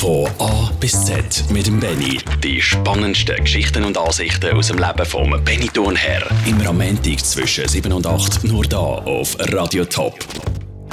Von A bis Z mit dem Benny. Die spannendsten Geschichten und Ansichten aus dem Leben vom Benny Thurnherr. Immer am Montag zwischen 7 und 8 nur da auf Radio Top.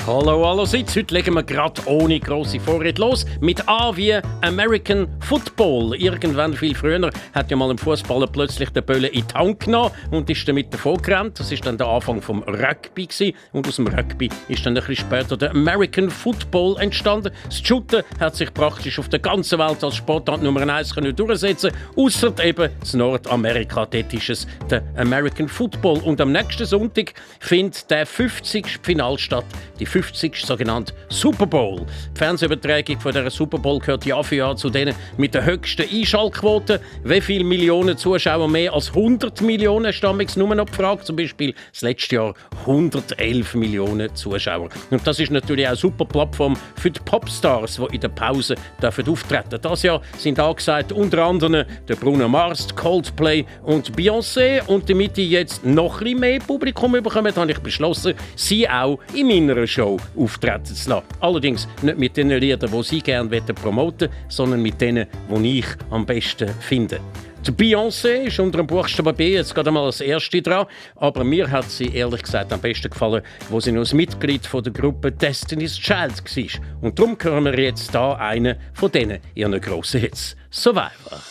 Hallo allerseits, heute legen wir gerade ohne grosse Vorrede los mit A wie American Football. Irgendwann viel früher hat ja mal ein Fußballer plötzlich den Böllen in die Hand genommen und ist damit davon gerannt. Das ist dann der Anfang vom Rugby gewesen. und aus dem Rugby ist dann ein bisschen später der American Football entstanden. Das Shooten hat sich praktisch auf der ganzen Welt als Sportart Nummer 1 können durchsetzen, außer eben in Nordamerika. Dort ist es der American Football und am nächsten Sonntag findet der 50. Final statt. Die 50. sogenannte Super Bowl. Die Fernsehübertragung von dieser Super Bowl gehört Jahr für Jahr zu denen mit der höchsten Einschaltquote. Wie viele Millionen Zuschauer mehr als 100 Millionen stammig nur noch gefragt. Zum Beispiel das letzte Jahr 111 Millionen Zuschauer. Und das ist natürlich auch eine super Plattform für die Popstars, die in der Pause dürfen auftreten. Das Jahr sind angesagt unter anderem der Bruno Mars, Coldplay und Beyoncé. Und damit ich jetzt noch ein bisschen mehr Publikum bekomme, habe ich beschlossen, sie auch in meiner Show Show auftreten zu lassen. Allerdings nicht mit den Liedern, die Sie gerne promoten wollen, sondern mit denen, die ich am besten finde. Die Beyoncé ist unter dem Buchstaben B jetzt gerade mal als erste dran, aber mir hat sie ehrlich gesagt am besten gefallen, wo sie noch als Mitglied von der Gruppe Destiny's Child war. Und darum hören wir jetzt da einen von denen ihren grossen Hits, Survivor.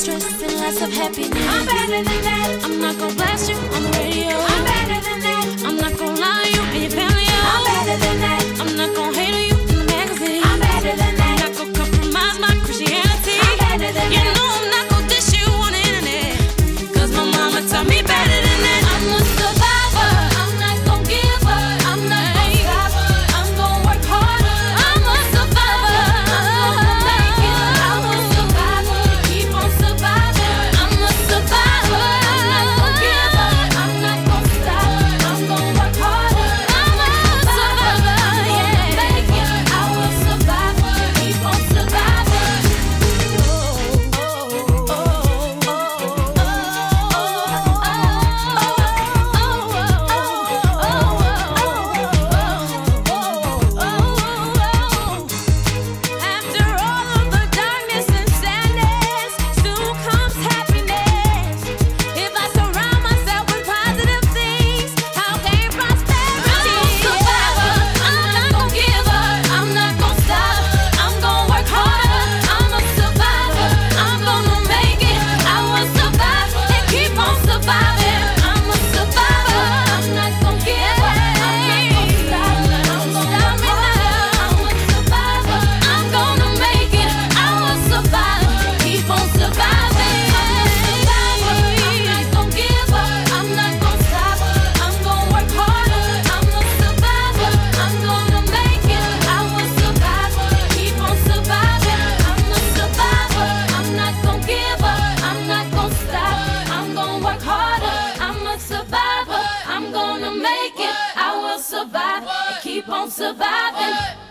stress and lots of happiness. I'm better than that. I'm not gonna blast you on the radio. I'm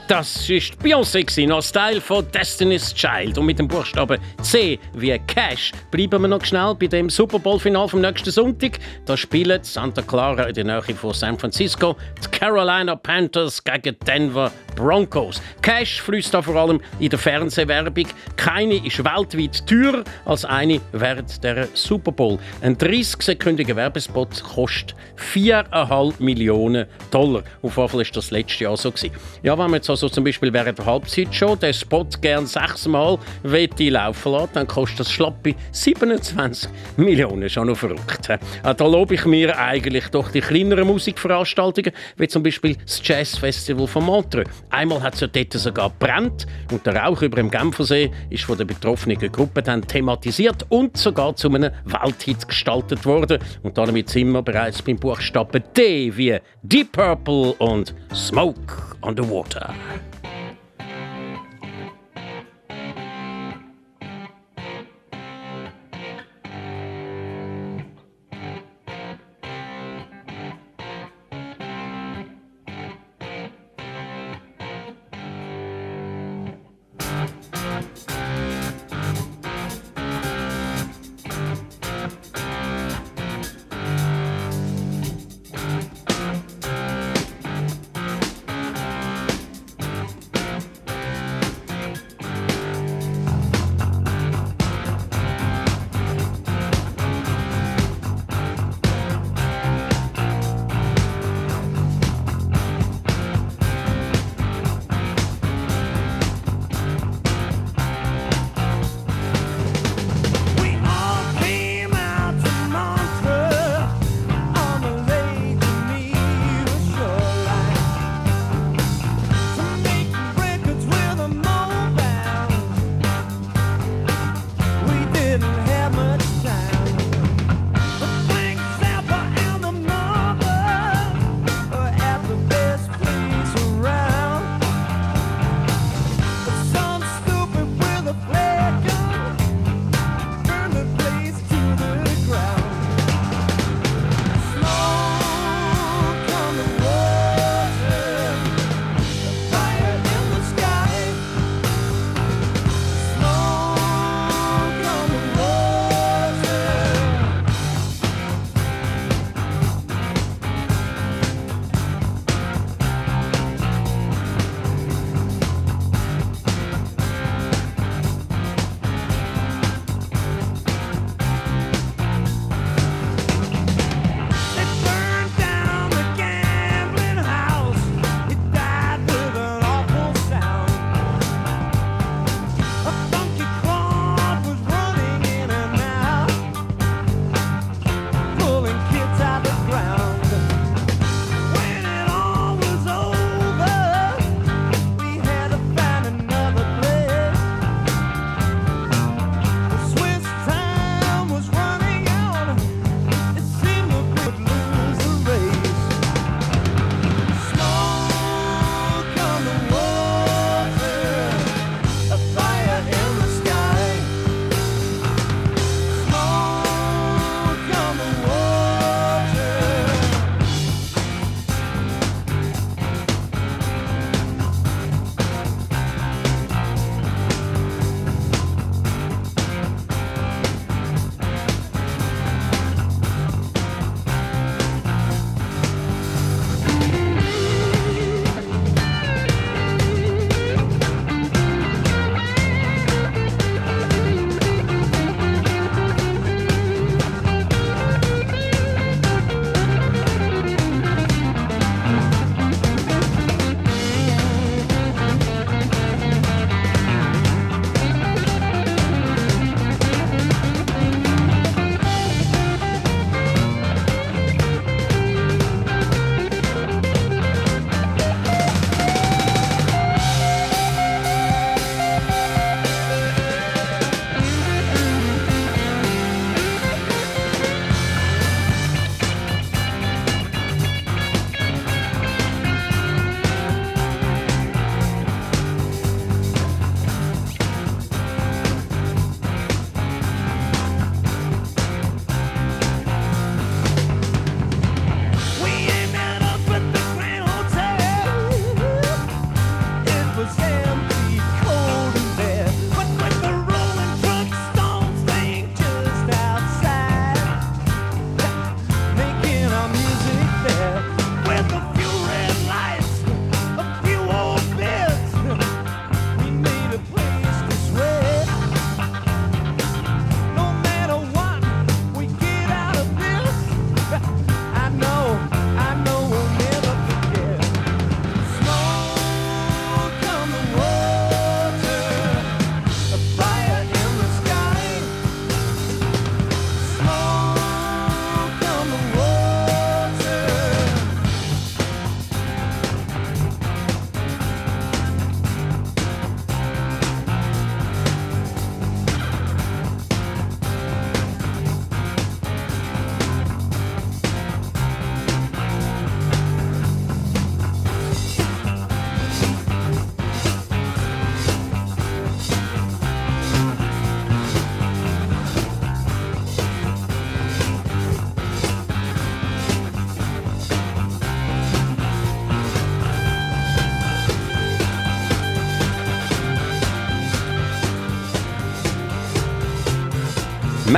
Das ist Beyoncé, noch Style von Destiny's Child. Und mit dem Buchstaben C wie Cash bleiben wir noch schnell bei dem Super Bowl-Final vom nächsten Sonntag. Da spielen Santa Clara in der Nähe von San Francisco die Carolina Panthers gegen Denver Broncos. Cash fließt da vor allem in der Fernsehwerbung. Keine ist weltweit teurer als eine während der Super Bowl. Ein 30-sekündiger Werbespot kostet 4,5 Millionen Dollar. Auf jeden Fall war das letztes Jahr so. Ja, wenn man jetzt also zum Beispiel während der Halbzeit schon den Spot gern sechsmal laufen lassen dann kostet das schlappe 27 Millionen. Schon noch verrückt. Da lobe ich mir eigentlich doch die kleineren Musikveranstaltungen, wie zum Beispiel das Jazzfestival von Montreux. Einmal hat es ja dort sogar brennt und der Rauch über dem Genfersee ist von der betroffenen Gruppe dann thematisiert und sogar zu einem Welthit gestaltet worden. Und damit sind wir bereits beim Buchstaben D wie Deep Purple und Smoke on the Water.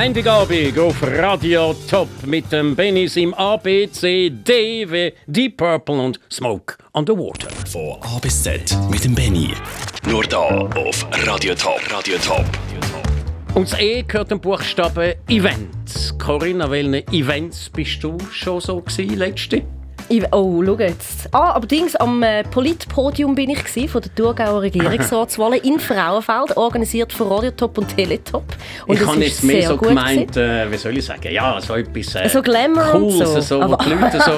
Montagabend auf Radio Top mit dem Benis im ABC, D wie Deep Purple und Smoke on the Water. Von A bis Z mit dem Benny. Nur da auf Radio Top. Radio Top. Und das E gehört dem Buchstaben Event. Corinna, welche Events bist du schon so gewesen, letzte? Oh, schau jetzt. Ah, allerdings am äh, Politpodium bin ich gewesen, von der Thurgauer Regierungsratswahl in Frauenfeld, organisiert von Radiotop und Teletop. Und ich habe jetzt mehr so gemeint, äh, wie soll ich sagen, ja, so etwas äh, so Glamour Cooles, so. so, wo die Leute so,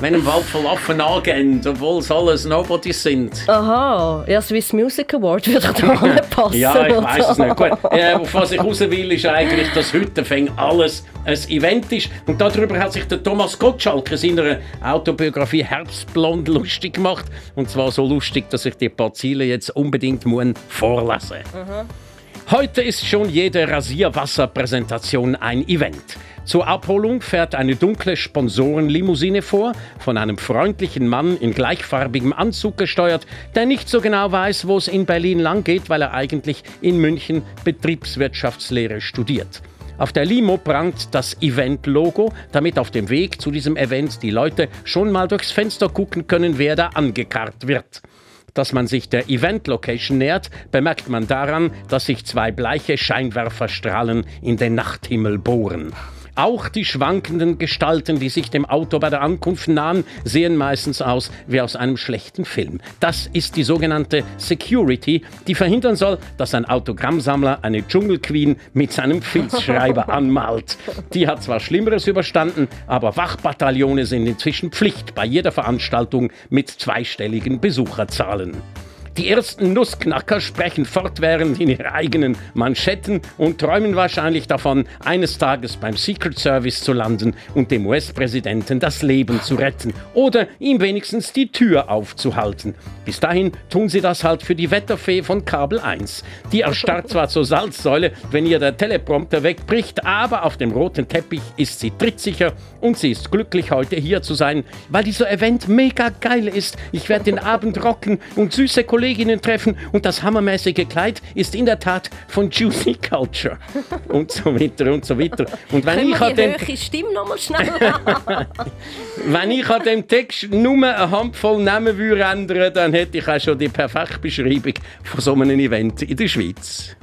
wenn im Wald verlaufen angehen, obwohl es alles Nobodies sind. Aha, ja, Swiss Music Award würde da passen. ja, ich weiß es nicht. Gut, äh, auf was ich raus will, ist eigentlich, dass heute alles ein Event ist. Und darüber hat sich der Thomas Gottschalk in seiner Autobiografie Herbstblond lustig gemacht. Und zwar so lustig, dass ich die paar Ziele jetzt unbedingt muss vorlesen mhm. Heute ist schon jede Rasierwasserpräsentation ein Event. Zur Abholung fährt eine dunkle Sponsorenlimousine vor, von einem freundlichen Mann in gleichfarbigem Anzug gesteuert, der nicht so genau weiß, wo es in Berlin lang geht, weil er eigentlich in München Betriebswirtschaftslehre studiert. Auf der Limo prangt das Event-Logo, damit auf dem Weg zu diesem Event die Leute schon mal durchs Fenster gucken können, wer da angekarrt wird. Dass man sich der Event-Location nähert, bemerkt man daran, dass sich zwei bleiche Scheinwerferstrahlen in den Nachthimmel bohren. Auch die schwankenden Gestalten, die sich dem Auto bei der Ankunft nahen, sehen meistens aus wie aus einem schlechten Film. Das ist die sogenannte Security, die verhindern soll, dass ein Autogrammsammler eine Dschungelqueen mit seinem Filzschreiber anmalt. Die hat zwar Schlimmeres überstanden, aber Wachbataillone sind inzwischen Pflicht bei jeder Veranstaltung mit zweistelligen Besucherzahlen. Die ersten Nussknacker sprechen fortwährend in ihre eigenen Manschetten und träumen wahrscheinlich davon, eines Tages beim Secret Service zu landen und dem US-Präsidenten das Leben zu retten oder ihm wenigstens die Tür aufzuhalten. Bis dahin tun sie das halt für die Wetterfee von Kabel 1. Die erstarrt zwar zur Salzsäule, wenn ihr der Teleprompter wegbricht, aber auf dem roten Teppich ist sie trittsicher und sie ist glücklich, heute hier zu sein, weil dieser Event mega geil ist. Ich werde den Abend rocken und süße Kollegen Kolleginnen treffen und das hammermäßige Kleid ist in der Tat von Juicy Culture. Und so weiter und so weiter. Und wenn ich an dem Stimme schnell Wenn ich an dem Text nur eine Handvoll Namen würde ändern, dann hätte ich auch schon die perfekte Beschreibung von so einem Event in der Schweiz.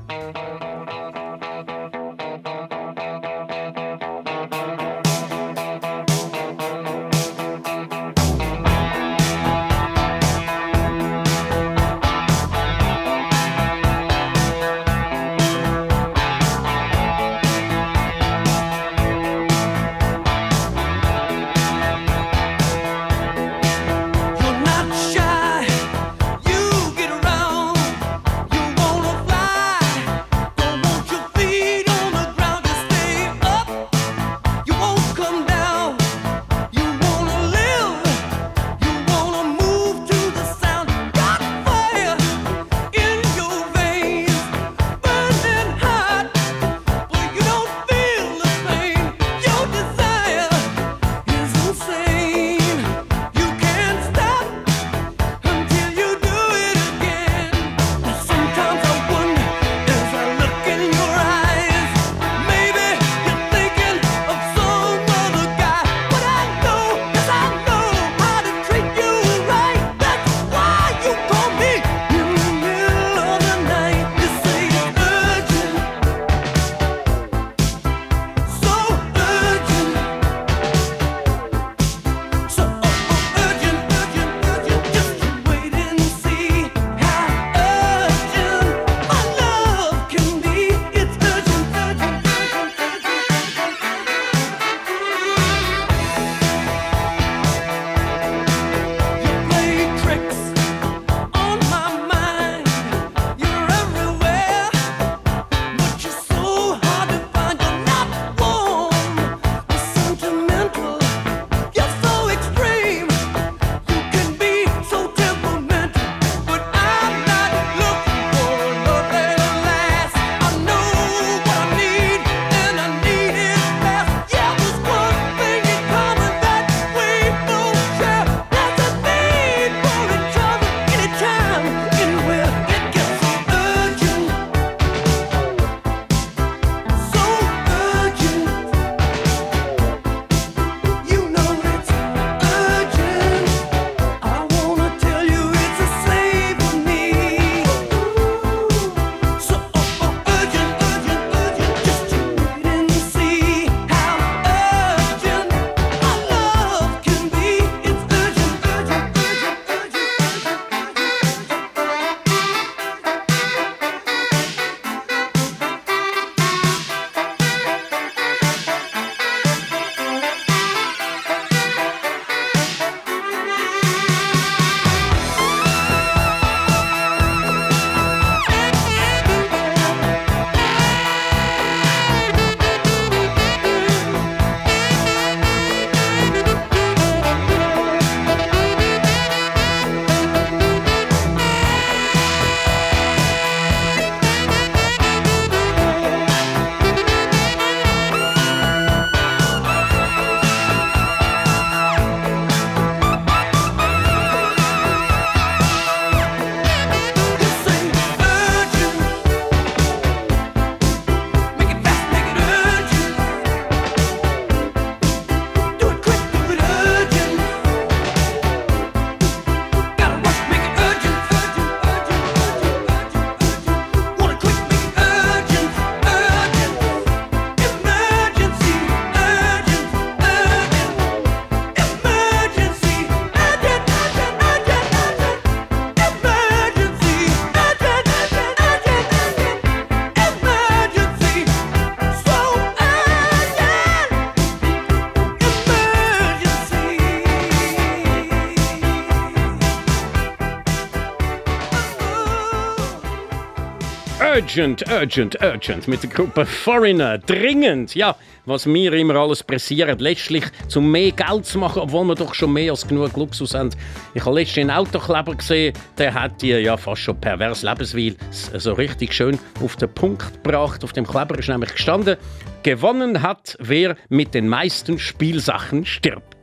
Urgent, urgent, urgent mit der Gruppe Foreigner. Dringend, ja, was mir immer alles pressiert, letztlich zum mehr Geld zu machen, obwohl wir doch schon mehr als genug Luxus haben. Ich habe letztens einen Autokleber gesehen, der hat die ja fast schon pervers Lebensweise so richtig schön auf den Punkt gebracht. Auf dem Kleber ist nämlich gestanden, gewonnen hat, wer mit den meisten Spielsachen stirbt.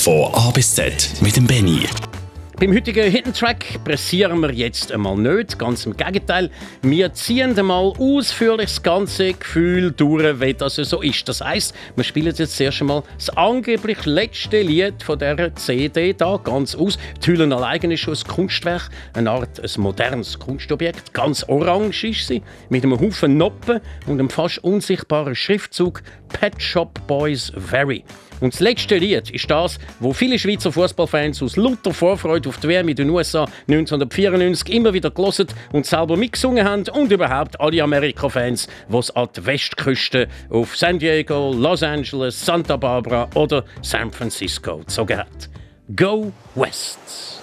Von A bis Z mit dem Benny. Beim heutigen Hidden Track pressieren wir jetzt einmal nicht, ganz im Gegenteil. Wir ziehen einmal ausführlich das ganze Gefühl durch, wie das so ist. Das heißt, wir spielen jetzt zuerst einmal das angeblich letzte Lied von dieser CD da ganz aus. Die Hülle alleine ist schon ein Kunstwerk, eine Art ein modernes Kunstobjekt. Ganz orange ist sie, mit einem Haufen Noppen und einem fast unsichtbaren Schriftzug Pet Shop Boys Very. Und das letzte Lied ist das, wo viele Schweizer Fußballfans aus lauter Vorfreude auf die WM in den USA 1994 immer wieder gelesen und selber mitgesungen haben und überhaupt alle Amerika-Fans, die es an die Westküste auf San Diego, Los Angeles, Santa Barbara oder San Francisco gezogen hat. Go West!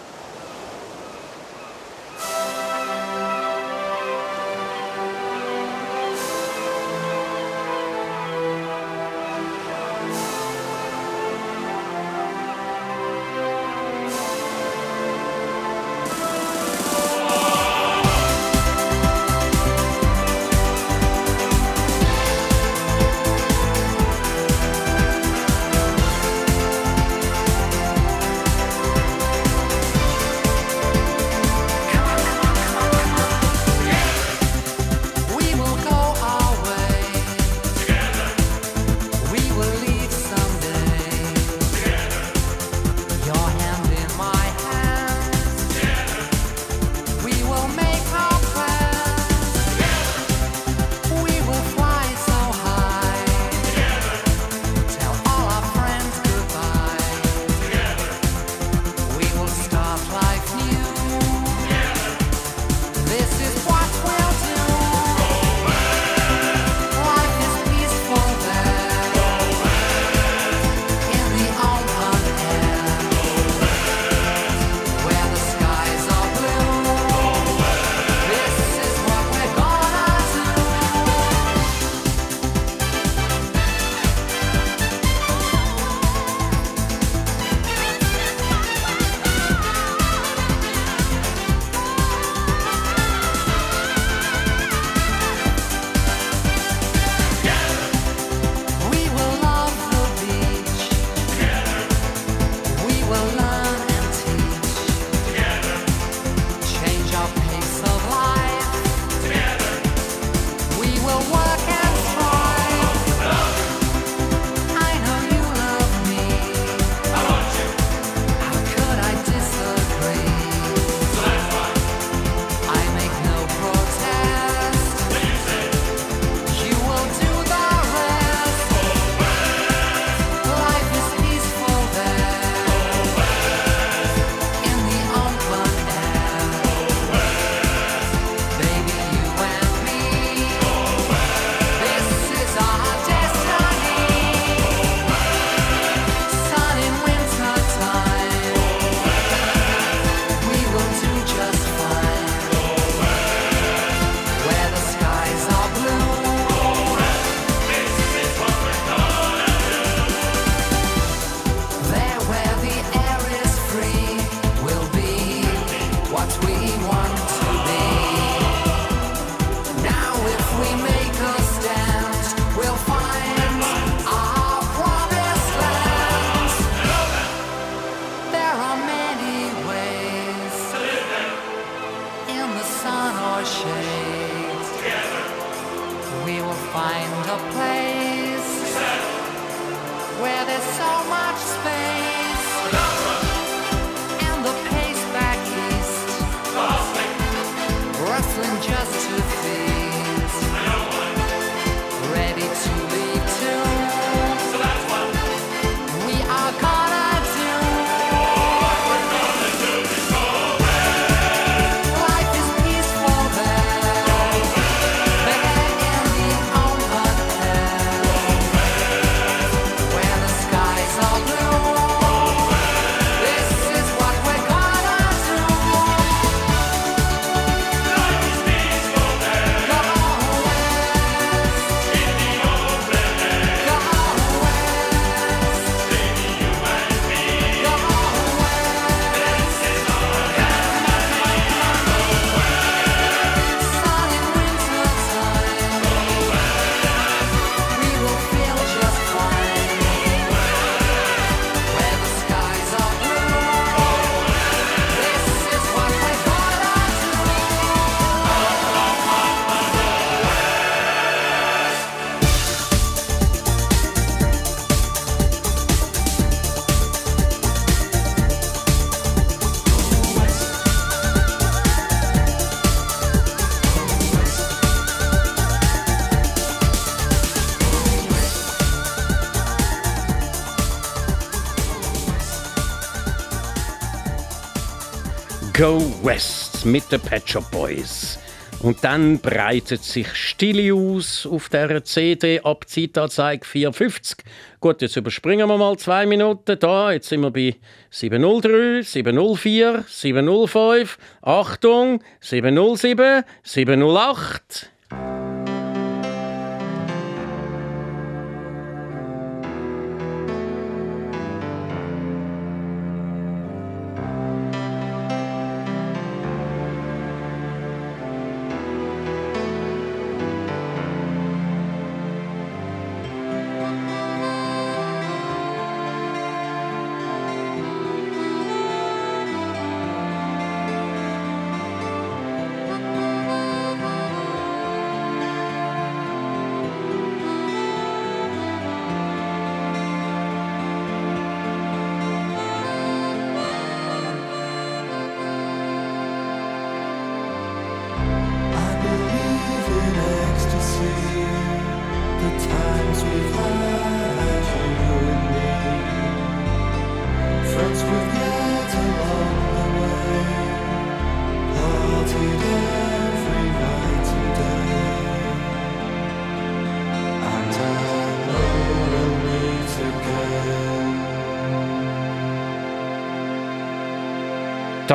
Go West mit den Pet Shop Boys. Und dann breitet sich Stille aus auf der CD ab Zeitanzeige 450. Gut, jetzt überspringen wir mal zwei Minuten. Da, jetzt sind wir bei 703, 704, 705. Achtung, 707, 708.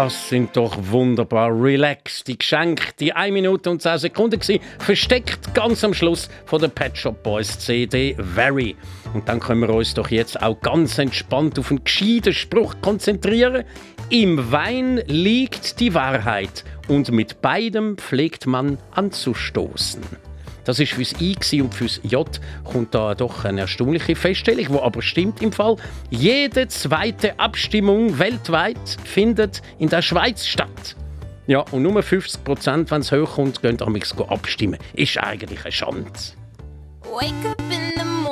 Das sind doch wunderbar relaxte Geschenke. Die 1 Minute und 10 Sekunden gewesen, versteckt ganz am Schluss von der Pet Shop Boys CD Very. Und dann können wir uns doch jetzt auch ganz entspannt auf einen gescheiten Spruch konzentrieren. Im Wein liegt die Wahrheit und mit beidem pflegt man anzustoßen. Das ist fürs I und fürs J kommt da doch eine erstaunliche Feststellung, wo aber stimmt im Fall. Jede zweite Abstimmung weltweit findet in der Schweiz statt. Ja, und nur 50 Prozent, wenn es hochkommt, gehen amigs abstimmen. Ist eigentlich eine Schande. Wake up in the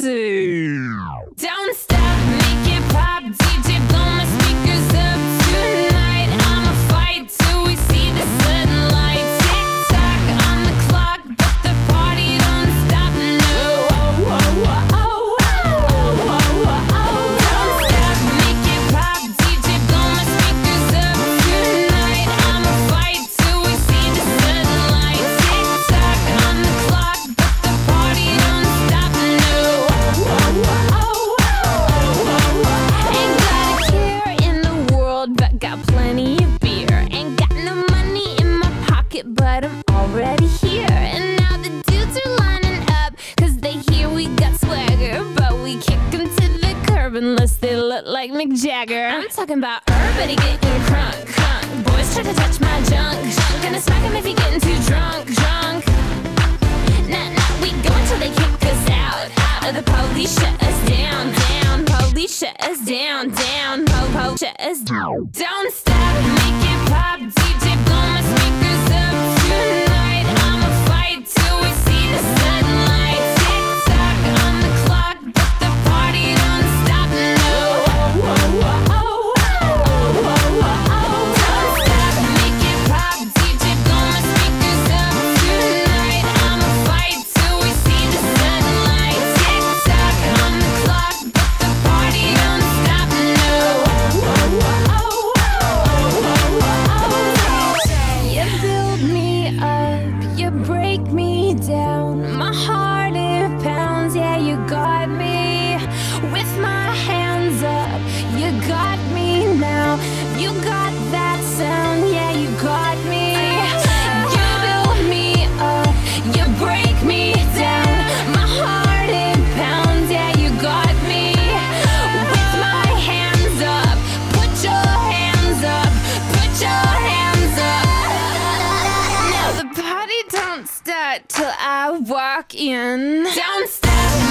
tipsy. Don't stop, make talking about till I walk in. Don't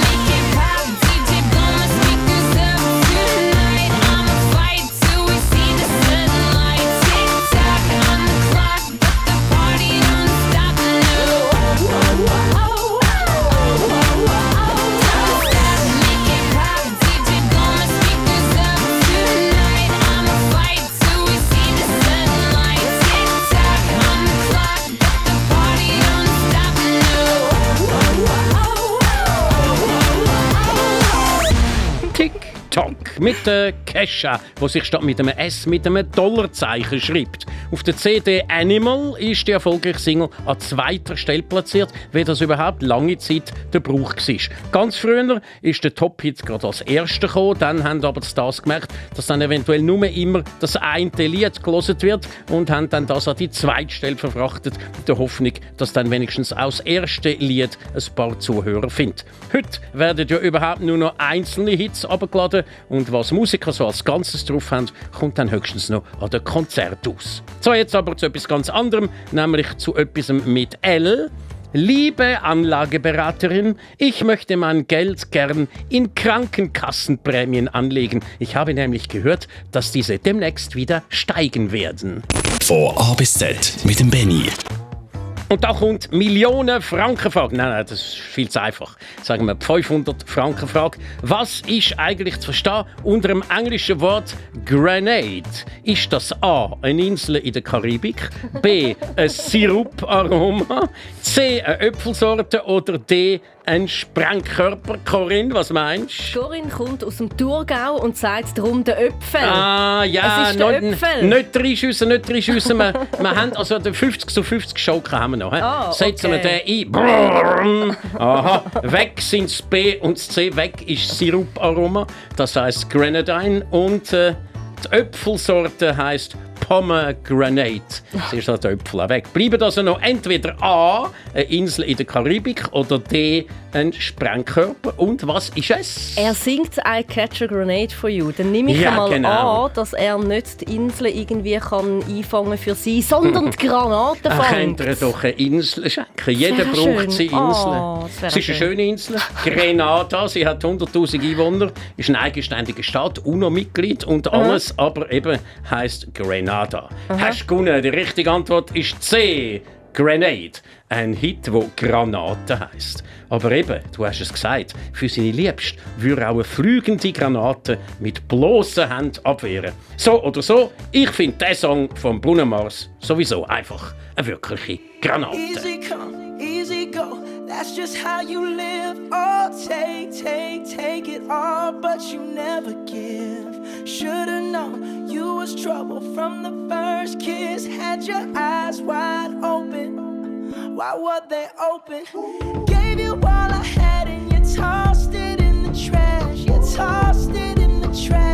mit der Kesha, wo sich statt mit einem S mit einem Dollarzeichen schreibt. Auf der CD Animal ist die erfolgreiche Single an zweiter Stelle platziert, wie das überhaupt lange Zeit der Brauch war. Ganz früher ist der Top-Hit gerade als erster gekommen, dann haben aber Stars gemerkt, dass dann eventuell nur immer das eine Lied gelesen wird und haben dann das an die zweite Stelle verfrachtet, mit der Hoffnung, dass dann wenigstens das erste Lied ein paar Zuhörer findet. Heute werden ja überhaupt nur noch einzelne Hits abgeladen und was Musiker so als Ganzes drauf haben, kommt dann höchstens noch an den Konzert aus. So, jetzt aber zu etwas ganz anderem, nämlich zu etwas mit L. Liebe Anlageberaterin, ich möchte mein Geld gern in Krankenkassenprämien anlegen. Ich habe nämlich gehört, dass diese demnächst wieder steigen werden. Von A bis Z mit dem Benny. Und da kommt Millionen Franken Frage. Nein, nein, das ist viel zu einfach. Sagen wir 500 Franken Frage. Was ist eigentlich zu verstehen unter dem englischen Wort Grenade? Ist das A, eine Insel in der Karibik, B, ein Siruparoma, C, eine Äpfelsorte oder D, ein Sprengkörper. Corinne, was meinst du? Corinne kommt aus dem Thurgau und sagt darum den Öpfel. Ah, ja, es ist der Öpfel. Nicht reinschiessen, nicht reinschiessen. wir, wir haben also den 50 zu 50 Schaukel haben wir noch. Oh, Setzen okay. wir den ein. Brrr, aha, weg sind das B und das C. Weg ist Siruparoma. Das heißt Grenadine. Und äh, die Äpfelsorte heißt Pomegranate. Das ist halt Äpfel weg. Bleiben also noch entweder A, eine Insel in der Karibik, oder D, ein Sprengkörper. Und was ist es? Er singt I Catch a Grenade for You. Dann nehme ich ja, einmal genau. an, dass er nicht die Insel irgendwie kann einfangen für sie, sondern die Granaten fängt. könnte er doch eine Insel schenken. Jeder braucht sie Insel. Oh, es ist eine schöne Insel. Grenada, sie hat 100'000 Einwohner, ist ein eigenständiger Staat, UNO-Mitglied und alles, mhm. aber eben heisst Grenada. Mhm. Hast du gewonnen? Die richtige Antwort ist C. Grenade. Ein Hit, wo Granate heißt. Aber eben, du hast es gesagt, für seine Liebste würde auch eine fliegende Granate mit bloßen Händen abwehren. So oder so, ich finde diesen Song von Bruno Mars sowieso einfach eine wirkliche Granate. Easy come, easy go. That's just how you live. Oh, take, take, take it all, but you never give. Should've known you was trouble from the first kiss. Had your eyes wide open. Why were they open? Gave you all I had and you tossed it in the trash. You tossed it in the trash.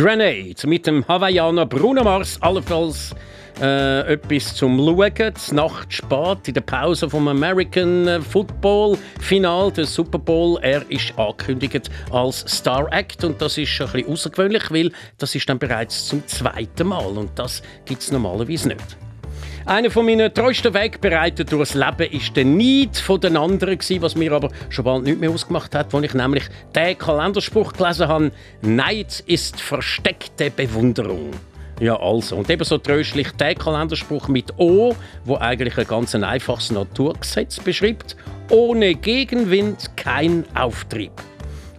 Grenade mit dem Hawaiianer Bruno Mars, allenfalls äh, etwas zum Schauen. Nacht spät in der Pause vom American Football Final, der Super Bowl. Er ist angekündigt als Star Act und das ist ein bisschen außergewöhnlich, weil das ist dann bereits zum zweiten Mal und das gibt es normalerweise nicht. Einer von meinen treuesten Wegbereiter durchs Leben ist der Neid von den anderen gewesen, was mir aber schon bald nicht mehr ausgemacht hat, als ich nämlich den Kalenderspruch gelesen habe: Neid ist versteckte Bewunderung. Ja, also. Und ebenso tröstlich der Kalenderspruch mit O, wo eigentlich ein ganz einfaches Naturgesetz beschreibt. Ohne Gegenwind kein Auftrieb.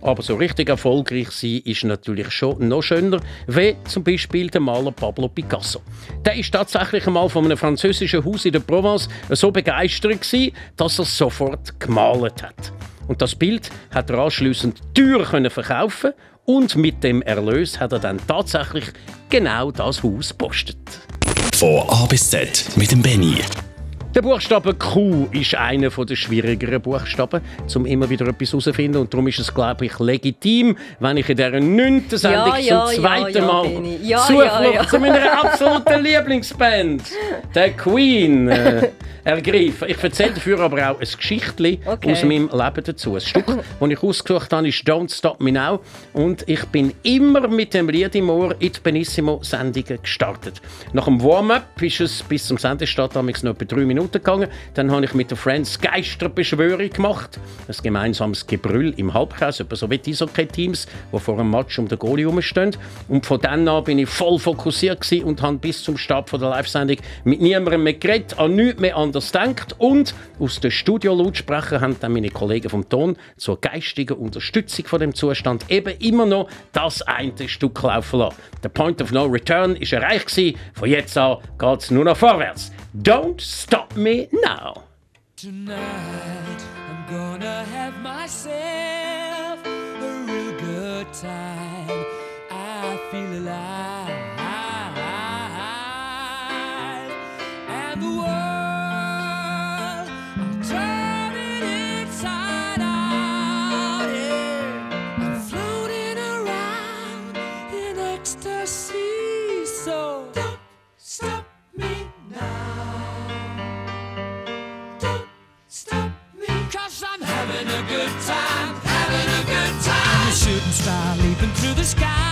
Aber so richtig erfolgreich sein ist natürlich schon noch schöner, wie zum Beispiel der Maler Pablo Picasso. Der ist tatsächlich einmal von einem französischen Haus in der Provence so begeistert gewesen, dass er sofort gemalt hat. Und das Bild hat er anschliessend teuer verkaufen und mit dem Erlös hat er dann tatsächlich genau das Haus postet. Von A bis Z mit dem Benny. Der Buchstabe Q ist einer der schwierigeren Buchstaben, um immer wieder etwas herauszufinden. Und darum ist es, glaube ich, legitim, wenn ich in dieser neunten Sendung ja, ja, zum zweiten ja, Mal ja, Zuflucht zu meiner absoluten Lieblingsband, der Queen, äh, ergreife. Ich erzähle dafür aber auch ein Geschichtchen okay. aus meinem Leben dazu. Ein Stück, das ich ausgesucht habe, ist «Don't Stop Me Now». Und ich bin immer mit dem Lied im Ohr in die Benissimo-Sendungen gestartet. Nach dem Warm-up ist es bis zum Sendestart noch etwa drei Minuten gegangen. Dann habe ich mit den Friends Geisterbeschwörung gemacht. Ein gemeinsames Gebrüll im Halbkreis, etwa so wie die Eishockey-Teams, die vor einem Match um den Goalie herumstehen. Und von dann an bin ich voll fokussiert und habe bis zum Start der Live-Sendung mit niemandem mehr geredet, an nichts mehr anders gedacht. Und aus den Studio-Lautsprechern haben dann meine Kollegen vom Ton zur geistigen Unterstützung von dem Zustand eben immer noch das eine Stück laufen lassen. Der Point of No Return ist erreicht gewesen. Von jetzt an geht es nur noch vorwärts. Don't stop me now. Tonight I'm gonna have myself a real good time. I feel alive. The sky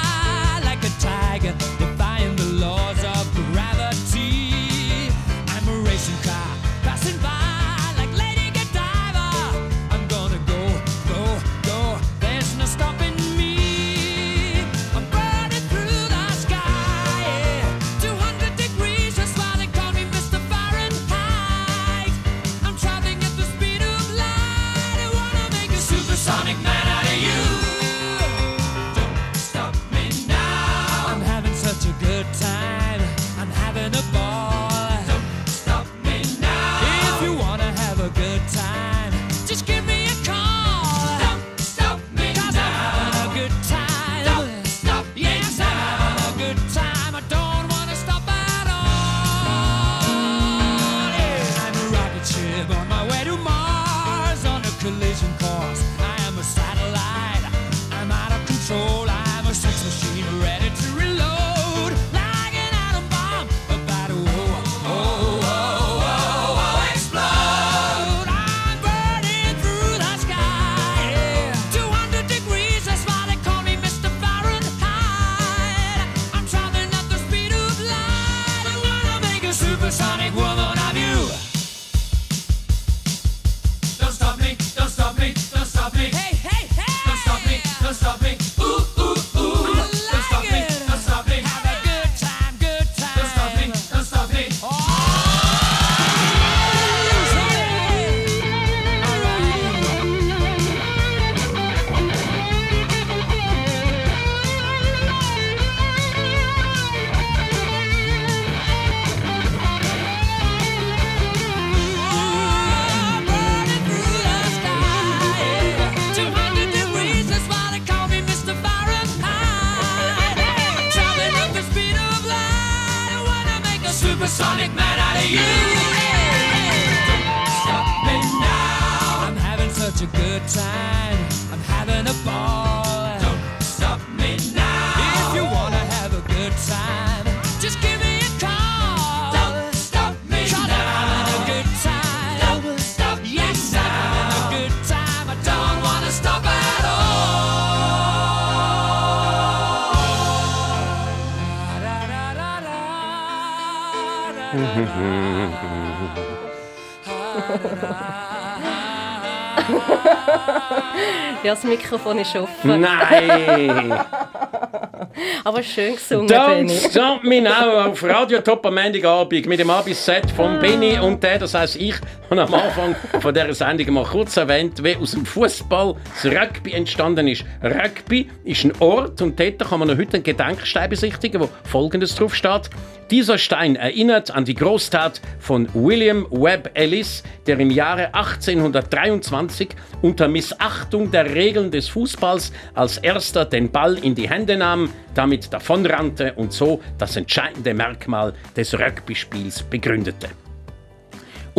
Ja, das Mikrofon ist offen. Nein! Aber schön gesungen, Don't Benny. Stop Me Now auf Radio Top am Montagabend mit dem Abis-Set von Benny und der, das heisst ich, habe am Anfang von dieser Sendung mal kurz erwähnt, wie aus dem Fußball das Rugby entstanden ist. Rugby ist ein Ort und dort kann man heute einen Gedenkstein besichtigen, wo folgendes drauf steht. Dieser Stein erinnert an die Großtat von William Webb Ellis, der im Jahre 1823 unter Missachtung der Regeln des Fußballs als erster den Ball in die Hände nahm, damit davonrannte und so das entscheidende Merkmal des Rugby-Spiels begründete.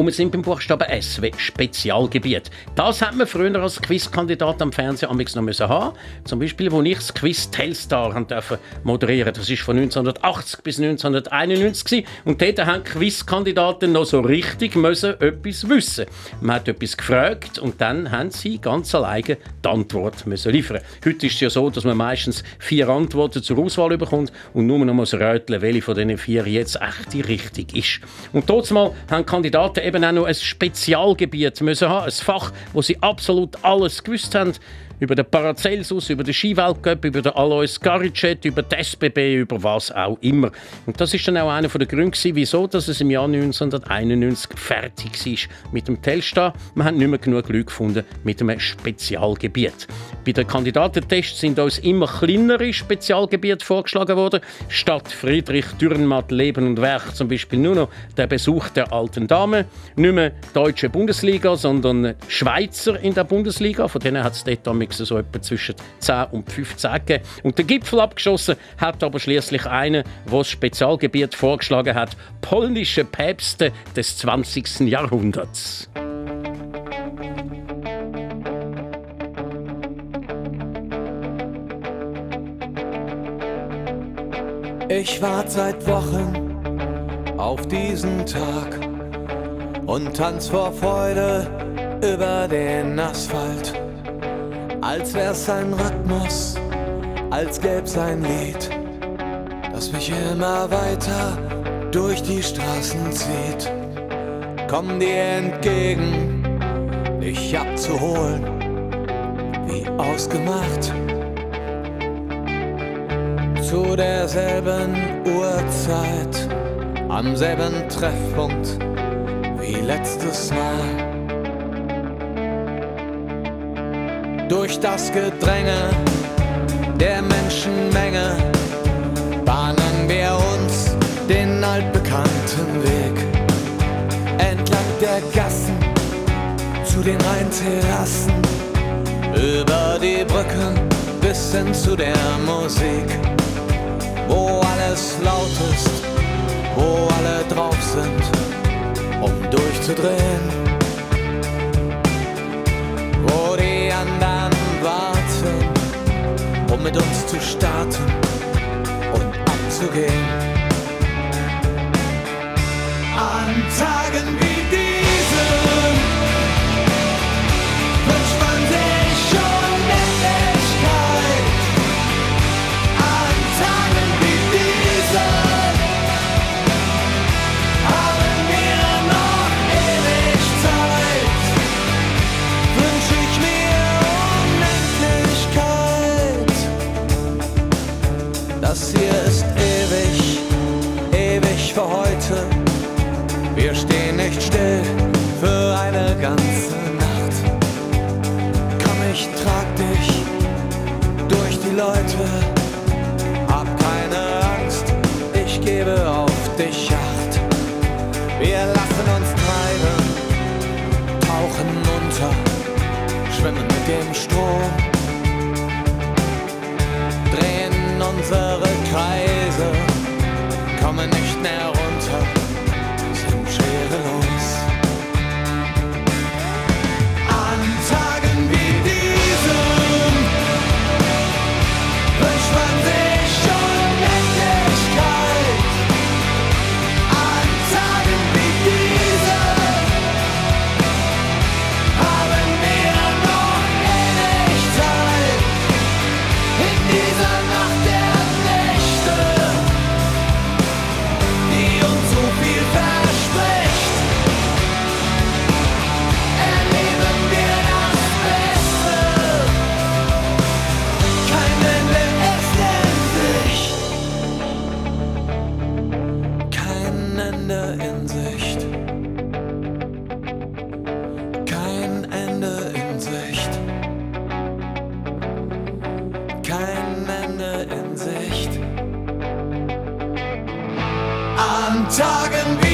Und wir sind beim Buchstaben S wie Spezialgebiet. Das hat man früher als Quizkandidat am Fernsehen amigs noch müssen haben. Zum Beispiel, wo ich das Quiz Telstar dürfen moderieren. Das ist von 1980 bis 1991 gewesen. und dort haben Quizkandidaten noch so richtig müssen etwas wissen. Man hat etwas gefragt und dann haben sie ganz alleine die Antwort müssen liefern. Heute ist es ja so, dass man meistens vier Antworten zur Auswahl bekommt und nur noch muss rätseln, welche von diesen vier jetzt echt die richtig ist. Und trotzdem haben Kandidaten eben auch noch ein Spezialgebiet müssen haben, ein Fach, wo sie absolut alles gewusst haben. Über den Paracelsus, über den Skiweltcup, über den Alois Garicet, über die SBB, über was auch immer. Und das ist dann auch einer der Gründe, wieso dass es im Jahr 1991 fertig war mit dem Telstar. Man hat nicht mehr genug Leute gefunden mit einem Spezialgebiet. Bei den Kandidatentests sind uns immer kleinere Spezialgebiete vorgeschlagen worden. Statt Friedrich Dürrenmatt Leben und Werk zum Beispiel nur noch der Besuch der alten Dame. Nicht mehr deutsche Bundesliga, sondern Schweizer in der Bundesliga. Von denen hat es dort damals so etwa zwischen 10 und 15 gegeben. Und der Gipfel abgeschossen hat aber schließlich einer, der das Spezialgebiet vorgeschlagen hat: polnische Päpste des 20. Jahrhunderts. Ich wart seit Wochen auf diesen Tag und tanz vor Freude über den Asphalt. Als wär's ein Rhythmus, als gäb's ein Lied, das mich immer weiter durch die Straßen zieht. Komm dir entgegen, dich abzuholen, wie ausgemacht zu derselben Uhrzeit, am selben Treffpunkt wie letztes Mal. Durch das Gedränge der Menschenmenge bahnen wir uns den altbekannten Weg entlang der Gassen zu den Rheinterrassen, über die Brücken bis hin zu der Musik wo alles laut ist, wo alle drauf sind, um durchzudrehen. Mit uns zu starten und abzugehen. An Tagen wie Ansicht. An Tagen wie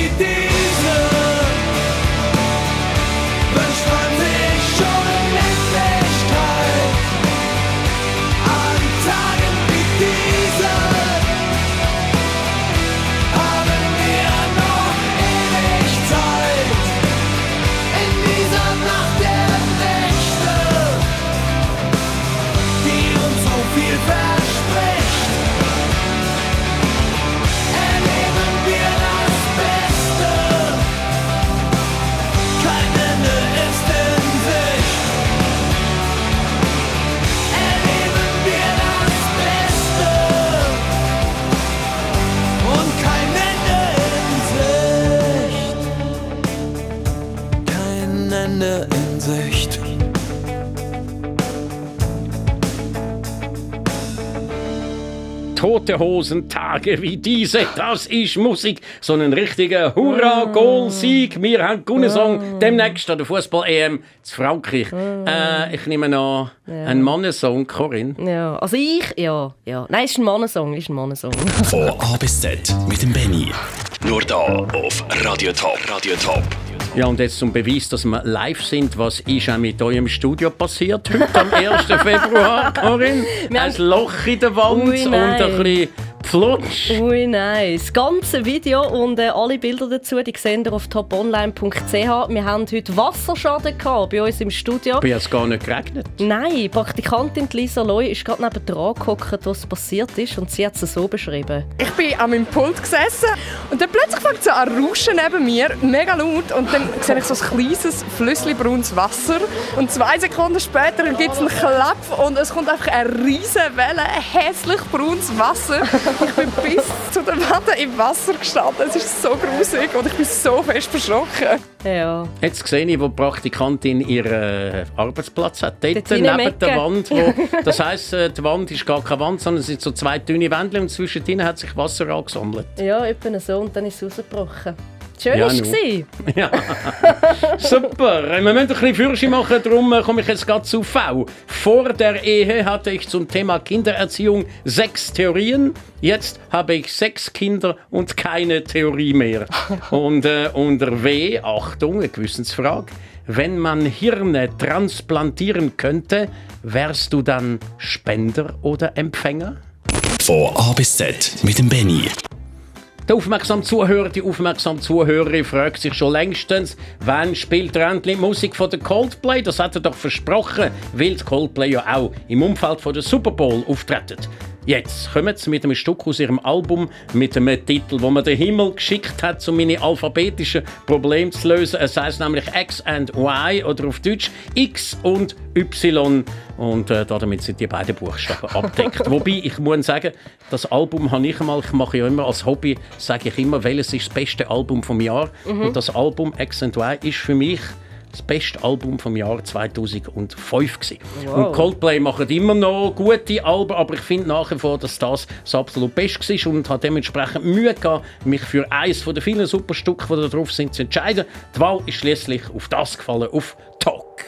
Tote Hosen, Tage wie diese, das ist Musik. So ein richtiger Hurra-Goal-Sieg. Wir haben gewonnen Song demnächst an der Fußball-EM zu Frankreich. Äh, ich nehme an, ein Mannensong, Corinne. Ja, also ich, ja, ja. Nein, es ist ein Mannensong, ist ein Mannensong. Von A bis Z mit dem Benny. Nur da auf Radio Top. Radio Top. Ja, und jetzt zum Beweis, dass wir live sind, was ist auch mit eurem Studio passiert heute am 1. Februar, Corinne? Ein Loch in der Wand Ui, und ein bisschen Flutsch. Ui, nein. Das ganze Video und äh, alle Bilder dazu, die sehen ihr auf toponline.ch. Wir haben heute Wasserschaden gehabt bei uns im Studio. Bei es gar nicht geregnet. Nein, die Praktikantin Lisa Loy ist gerade neben dran gehockt, was passiert ist und sie hat es so beschrieben. Ich bin an meinem Pult gesessen und dann plötzlich fängt es an zu rauschen neben mir, mega laut. Und dann sehe ich so ein kleines, flüssig braunes Wasser. Und zwei Sekunden später gibt es einen Klapp und es kommt einfach eine riesige Welle, hässlich braunes Wasser. Ich bin bis zu den Wänden im Wasser gestanden. Es ist so grusig und ich bin so fest verschrocken. Ja. Jetzt sehe ich, wo die Praktikantin ihren äh, Arbeitsplatz hat. Dort der neben der Ecke. Wand. Wo, das heisst, äh, die Wand ist gar keine Wand, sondern es sind so zwei dünne Wände und zwischendrin hat sich Wasser angesammelt. Ja, etwa so und dann ist es rausgebrochen. Schön Ja, war. Ja. Super. Äh, Wir müssen ein bisschen Führerschein machen, darum äh, komme ich jetzt gerade zu V. Vor der Ehe hatte ich zum Thema Kindererziehung sechs Theorien. Jetzt habe ich sechs Kinder und keine Theorie mehr. Und äh, unter W, Achtung, eine Gewissensfrage. Wenn man Hirne transplantieren könnte, wärst du dann Spender oder Empfänger? Von A bis Z mit dem Benny. Der aufmerksame Zuhörer, die aufmerksame Zuhörerin fragt sich schon längstens, wann spielt er endlich Musik von der Coldplay? Das hat er doch versprochen, weil Coldplay ja auch im Umfeld von der Super Bowl auftreten. Jetzt kommen sie mit einem Stück aus ihrem Album mit einem Titel, wo man den Himmel geschickt hat, um meine alphabetischen Probleme zu lösen. Es heißt nämlich X and Y oder auf Deutsch X und Y. Und äh, damit sind die beiden Buchstaben abdeckt. Wobei, ich muss sagen, das Album habe ich einmal, ich mache ja immer als Hobby, sage ich immer, welches ist das beste Album vom Jahr. Und das Album X and Y ist für mich das beste Album vom Jahr 2005 gewesen. Und Coldplay machen immer noch gute Alben, aber ich finde nach wie vor, dass das das absolut Beste war und habe dementsprechend Mühe gehabt, mich für eines von den vielen super Stücken, die da drauf sind, zu entscheiden. Die Wahl ist schließlich auf das gefallen, auf Talk.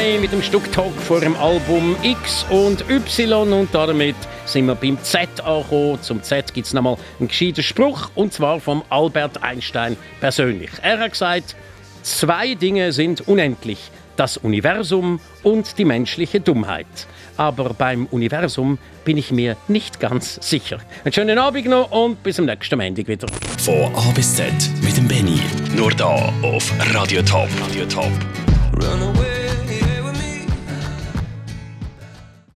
Coldplay mit dem Stück Talk vor dem Album X und Y und damit sind wir beim Z angekommen. Zum Z gibt es nochmal einen gescheiten Spruch und zwar vom Albert Einstein persönlich. Er hat gesagt, zwei Dinge sind unendlich. Das Universum und die menschliche Dummheit. Aber beim Universum bin ich mir nicht ganz sicher. Einen schönen Abend noch und bis zum nächsten Montag wieder. Von A bis Z mit dem Benny. Nur da auf Radio Top. Radio Top. Run away.